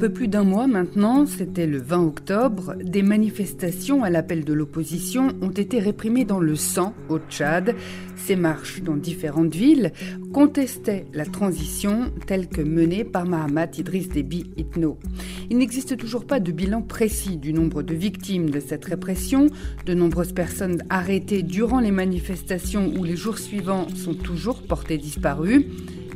Peu plus d'un mois maintenant, c'était le 20 octobre, des manifestations à l'appel de l'opposition ont été réprimées dans le sang au Tchad. Ces marches dans différentes villes contestaient la transition telle que menée par Mahamat Idriss Déby Itno. Il n'existe toujours pas de bilan précis du nombre de victimes de cette répression. De nombreuses personnes arrêtées durant les manifestations ou les jours suivants sont toujours portées disparues.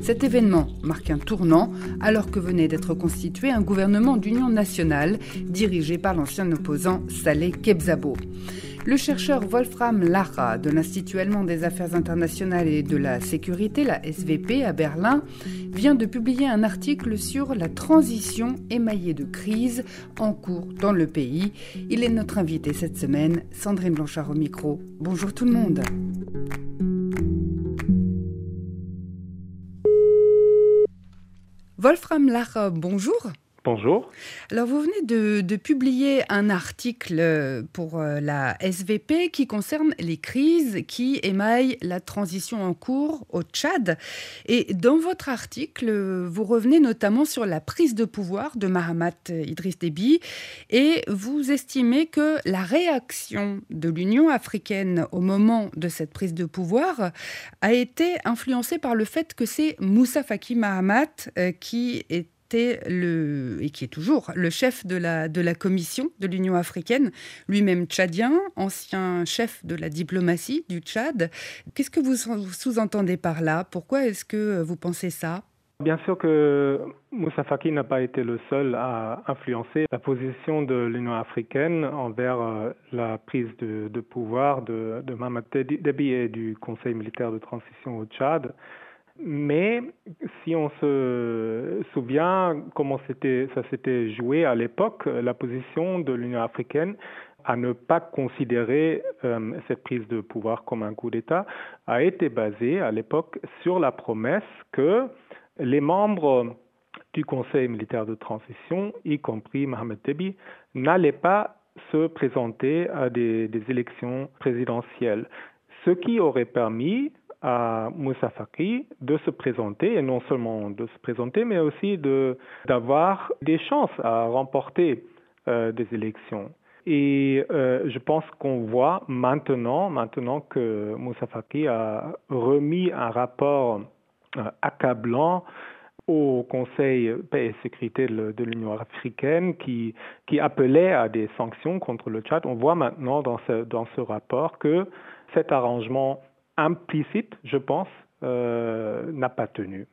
Cet événement marque un tournant alors que venait d'être constitué un gouvernement d'union nationale dirigé par l'ancien opposant Saleh Kebzabo. Le chercheur Wolfram Lara de l'Institut allemand des affaires internationales et de la sécurité, la SVP, à Berlin, vient de publier un article sur la transition émaillée de crise en cours dans le pays. Il est notre invité cette semaine, Sandrine Blanchard au micro. Bonjour tout le monde. Wolfram Lach, bonjour. Bonjour. Alors vous venez de, publier un article pour euh, la SVP qui concerne les crises qui émaillent la transition en cours au Tchad. Et dans votre article, vous revenez notamment sur la prise de pouvoir de Mahamat Idriss Déby et vous estimez que la réaction de l'Union africaine au moment de cette prise de pouvoir a été influencée par le fait que c'est Moussa Faki Mahamat euh, qui est et qui est toujours le chef de la, commission de l'Union africaine, lui-même tchadien, ancien chef de la diplomatie du Tchad. Qu'est-ce que vous sous-entendez par là? Pourquoi est-ce que vous pensez ça? Bien sûr que Moussa Faki n'a pas été le seul à influencer la position de l'Union africaine envers euh, la prise de, pouvoir de, de Mohamed Déby et du Conseil militaire de transition au Tchad. Mais si on se souvient comment ça s'était joué à l'époque, la position de l'Union africaine à ne pas considérer euh, cette prise de pouvoir comme un coup d'État a été basée à l'époque sur la promesse que les membres du Conseil militaire de transition, y compris Mohamed Déby, n'allaient pas se présenter à des élections présidentielles, ce qui aurait permis à Moussa Faki de se présenter, et non seulement de se présenter, mais aussi d'avoir des chances à remporter euh, des élections. Et euh, je pense qu'on voit maintenant, maintenant que Moussa Faki a remis un rapport euh, accablant au Conseil paix et sécurité de l'Union africaine qui, appelait à des sanctions contre le Tchad. On voit maintenant dans ce rapport que cet arrangement implicite, je pense, euh, n'a pas tenu.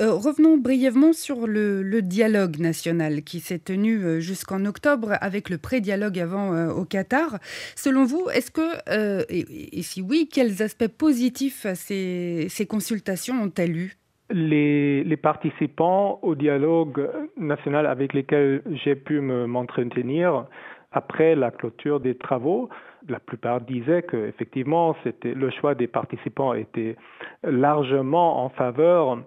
Euh, revenons brièvement sur le, dialogue national qui s'est tenu euh, jusqu'en octobre avec le pré-dialogue avant au Qatar. Selon vous, est-ce que, et, si oui, quels aspects positifs ces, ces consultations ont-elles eu? Les, les, participants au dialogue national avec lesquels j'ai pu m'entretenir après la clôture des travaux la plupart disaient que effectivement c'était le choix des participants était largement en faveur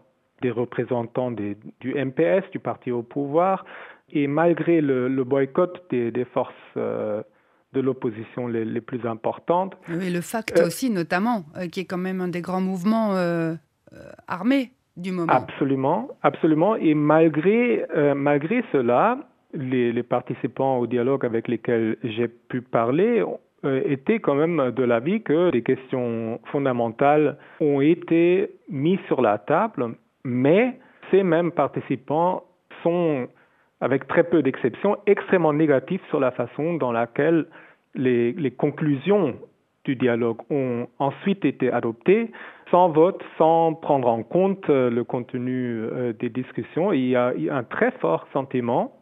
des représentants du MPS, du parti au pouvoir, et malgré le, boycott des, forces euh, de l'opposition les, plus importantes. Oui, le FACT euh, aussi notamment, euh, qui est quand même un des grands mouvements armés du moment. Absolument, absolument. Et malgré, malgré cela, les, les, participants au dialogue avec lesquels j'ai pu parler euh, était quand même de l'avis que des questions fondamentales ont été mises sur la table, mais ces mêmes participants sont, avec très peu d'exceptions, extrêmement négatifs sur la façon dans laquelle les, les conclusions du dialogue ont ensuite été adoptées sans vote, sans prendre en compte euh, le contenu euh, des discussions. Il y a un très fort sentiment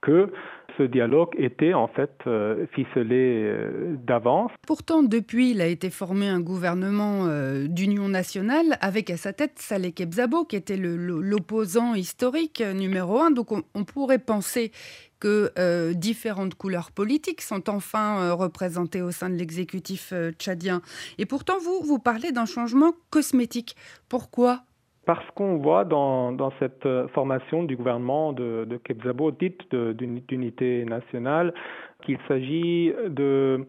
que ce dialogue était en fait euh, ficelé euh, d'avance. Pourtant, depuis, il a été formé un gouvernement euh, d'union nationale avec à sa tête Saleh Kebzabo, qui était l'opposant historique numéro un. Donc on, pourrait penser que différentes couleurs politiques sont enfin représentées au sein de l'exécutif tchadien. Et pourtant, vous, vous parlez d'un changement cosmétique. Pourquoi parce qu'on voit dans, cette formation du gouvernement de, de Kebzabo, dite d'unité nationale, qu'il s'agit de,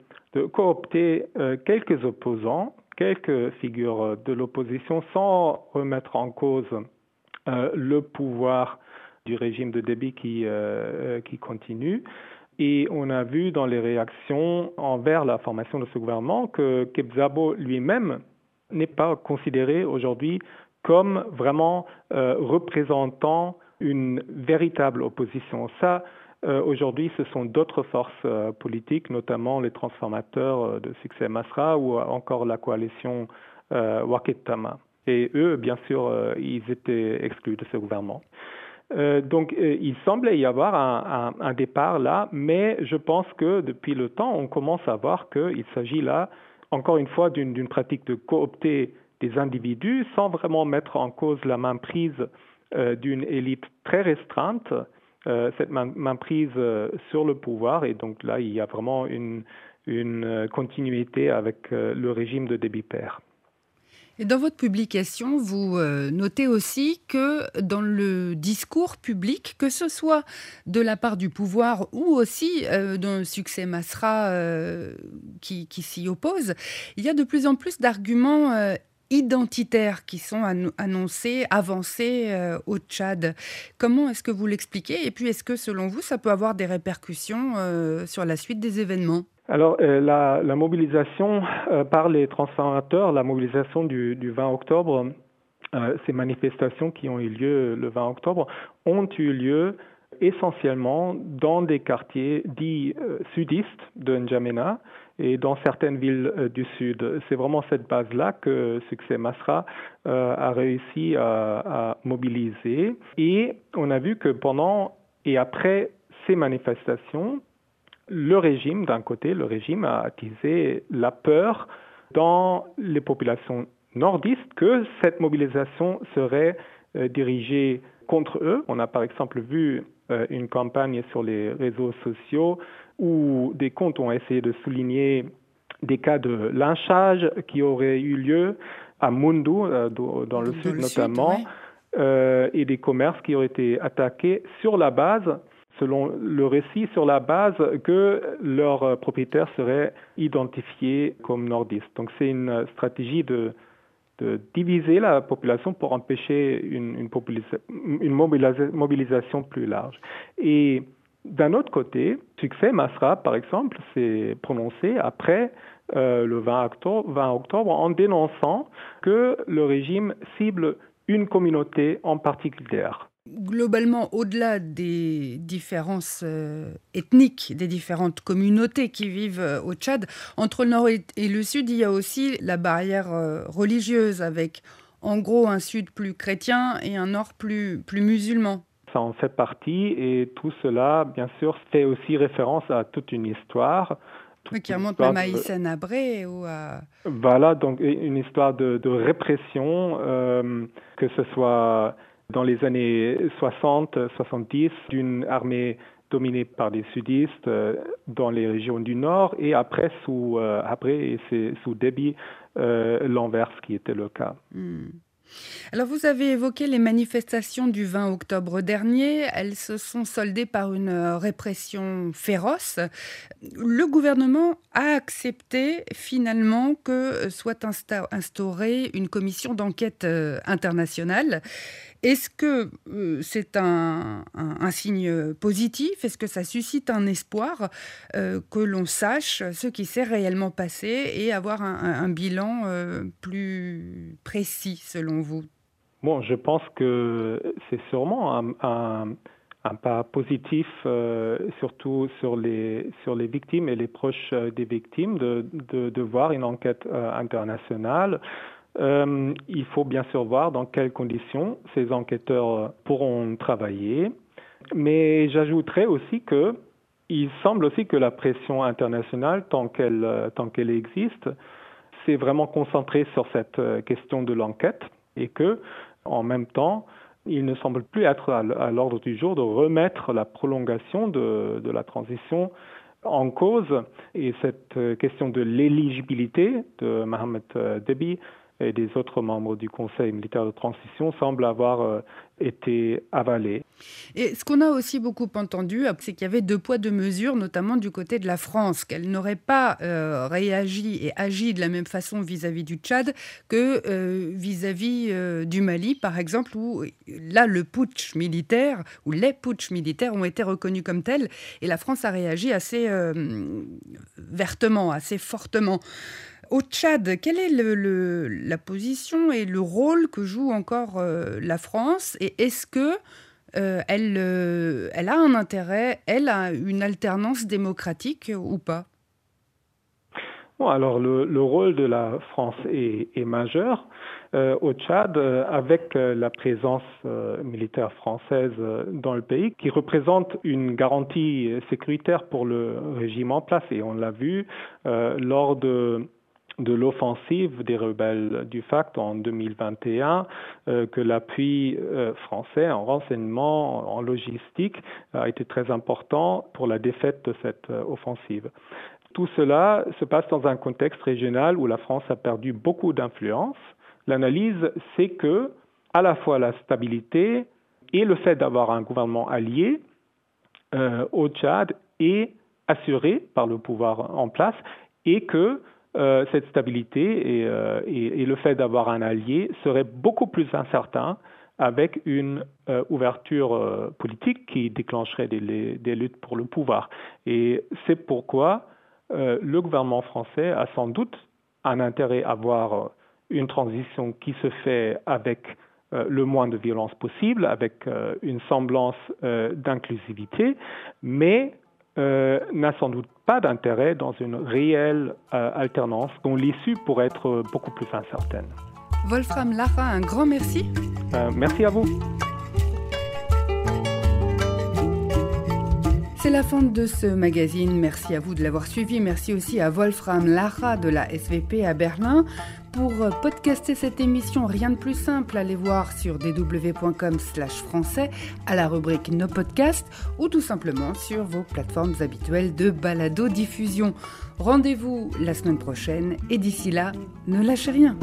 coopter quelques opposants, quelques figures de l'opposition sans remettre en cause le pouvoir du régime de débit qui, qui continue. Et on a vu dans les réactions envers la formation de ce gouvernement que Kebzabo lui-même n'est pas considéré aujourd'hui comme vraiment euh, représentant une véritable opposition. Ça, euh, aujourd'hui, ce sont d'autres forces euh, politiques, notamment les transformateurs de succès Masra ou encore la coalition Waketama. Et eux, bien sûr, ils étaient exclus de ce gouvernement. Donc, il semblait y avoir un, départ là, mais je pense que depuis le temps, on commence à voir qu'il s'agit là, encore une fois, d'une pratique de coopter des individus sans vraiment mettre en cause la main prise euh, d'une élite très restreinte, cette main, prise sur le pouvoir. Et donc là, il y a vraiment une, une continuité avec le régime de débit. Et dans votre publication, vous euh, notez aussi que dans le discours public, que ce soit de la part du pouvoir ou aussi euh, d'un succès Masra euh, qui, s'y oppose, il y a de plus en plus d'arguments identitaires qui sont annoncés, avancés au Tchad. Comment est-ce que vous l'expliquez? Et puis, est-ce que selon vous, ça peut avoir des répercussions sur la suite des événements? Alors, euh, la, mobilisation euh, par les transformateurs, la mobilisation du, 20 octobre, euh, ces manifestations qui ont eu lieu le 20 octobre, ont eu lieu essentiellement dans des quartiers dits sudistes de N'Djamena et dans certaines villes du sud. C'est vraiment cette base-là que Succès Masra a réussi à, mobiliser. Et on a vu que pendant et après ces manifestations, le régime, d'un côté, le régime a attisé la peur dans les populations nordistes que cette mobilisation serait euh, dirigée contre eux. On a par exemple vu euh, une campagne sur les réseaux sociaux où des comptes ont essayé de souligner des cas de lynchage qui auraient eu lieu à Mundu, euh, dans le sud notamment, et des commerces qui auraient été attaqués sur la base selon le récit, sur la base que leurs propriétaires seraient identifiés comme nordistes. Donc c'est une stratégie de, diviser la population pour empêcher une, mobilisation plus large. Et d'un autre côté, Succès Masra, par exemple, s'est prononcé après euh, le 20 octobre, 20 octobre en dénonçant que le régime cible une communauté en particulier globalement, au-delà des différences euh, ethniques, des différentes communautés qui vivent euh, au Tchad, entre le nord et, le sud, il y a aussi la barrière euh, religieuse avec en gros un sud plus chrétien et un nord plus, plus musulman. Ça en fait partie et tout cela, bien sûr, fait aussi référence à toute une histoire. qui remonte même à Issa Nabré ou à... Voilà, donc une histoire de, répression, que ce soit dans les années 60-70 d'une armée dominée par des sudistes euh, dans les régions du nord et après sous euh, débit euh, l'inverse qui était le cas. Hmm. Alors vous avez évoqué les manifestations du 20 octobre dernier. Elles se sont soldées par une répression féroce. Le gouvernement a accepté finalement que soit instaurée une commission d'enquête internationale. Est-ce que euh, c'est un, signe positif? Est-ce que ça suscite un espoir euh, que l'on sache ce qui s'est réellement passé et avoir un, bilan euh, plus précis selon vous? Bon, je pense que c'est sûrement un, pas positif, surtout sur les, sur les victimes et les proches des victimes, de, de voir une enquête internationale. Euh, il faut bien sûr voir dans quelles conditions ces enquêteurs pourront travailler. Mais j'ajouterais aussi que il semble aussi que la pression internationale, tant qu'elle existe, s'est vraiment concentrée sur cette euh, question de l'enquête et que, en même temps, il ne semble plus être à l'ordre du jour de remettre la prolongation de, la transition en cause. Et cette euh, question de l'éligibilité de Mohamed Debi et des autres membres du Conseil militaire de transition semblent avoir euh, été avalés. Et ce qu'on a aussi beaucoup entendu, c'est qu'il y avait deux poids, deux mesures, notamment du côté de la France, qu'elle n'aurait pas euh, réagi et agi de la même façon vis-à-vis du Tchad que euh, vis-à-vis du Mali, par exemple, où là, le putsch militaire, ou les putsch militaires ont été reconnus comme tels, et la France a réagi assez vertement, assez fortement. Au Tchad, quelle est la position et le rôle que joue encore euh, la France? Et est-ce que euh, elle, euh, elle a un intérêt, elle a une alternance démocratique ou pas? Bon, alors le, le, rôle de la France est majeur. au Tchad, avec la présence militaire française dans le pays, qui représente une garantie sécuritaire pour le régime en place. Et on l'a vu lors de de l'offensive des rebelles du FACT en 2021, euh, que l'appui euh, français en renseignement, en logistique, a été très important pour la défaite de cette euh, offensive. Tout cela se passe dans un contexte régional où la France a perdu beaucoup d'influence. L'analyse, c'est que à la fois la stabilité et le fait d'avoir un gouvernement allié au Tchad est assuré par le pouvoir en place et que euh, cette stabilité euh, et, et, le fait d'avoir un allié serait beaucoup plus incertain avec une euh, ouverture politique qui déclencherait des, des, luttes pour le pouvoir. Et c'est pourquoi le gouvernement français a sans doute un intérêt à avoir une transition qui se fait avec le moins de violence possible, avec une semblance d'inclusivité, mais euh, n'a sans doute pas d'intérêt dans une réelle euh, alternance dont l'issue pourrait être beaucoup plus incertaine. Wolfram Lara, un grand merci. Euh, merci à vous. C'est la fin de ce magazine. Merci à vous de l'avoir suivi. Merci aussi à Wolfram Lara de la SVP à Berlin. Pour podcaster cette émission, rien de plus simple, allez voir sur dw.com slash français à la rubrique Nos podcasts ou tout simplement sur vos plateformes habituelles de balado-diffusion. Rendez-vous la semaine prochaine et d'ici là, ne lâchez rien.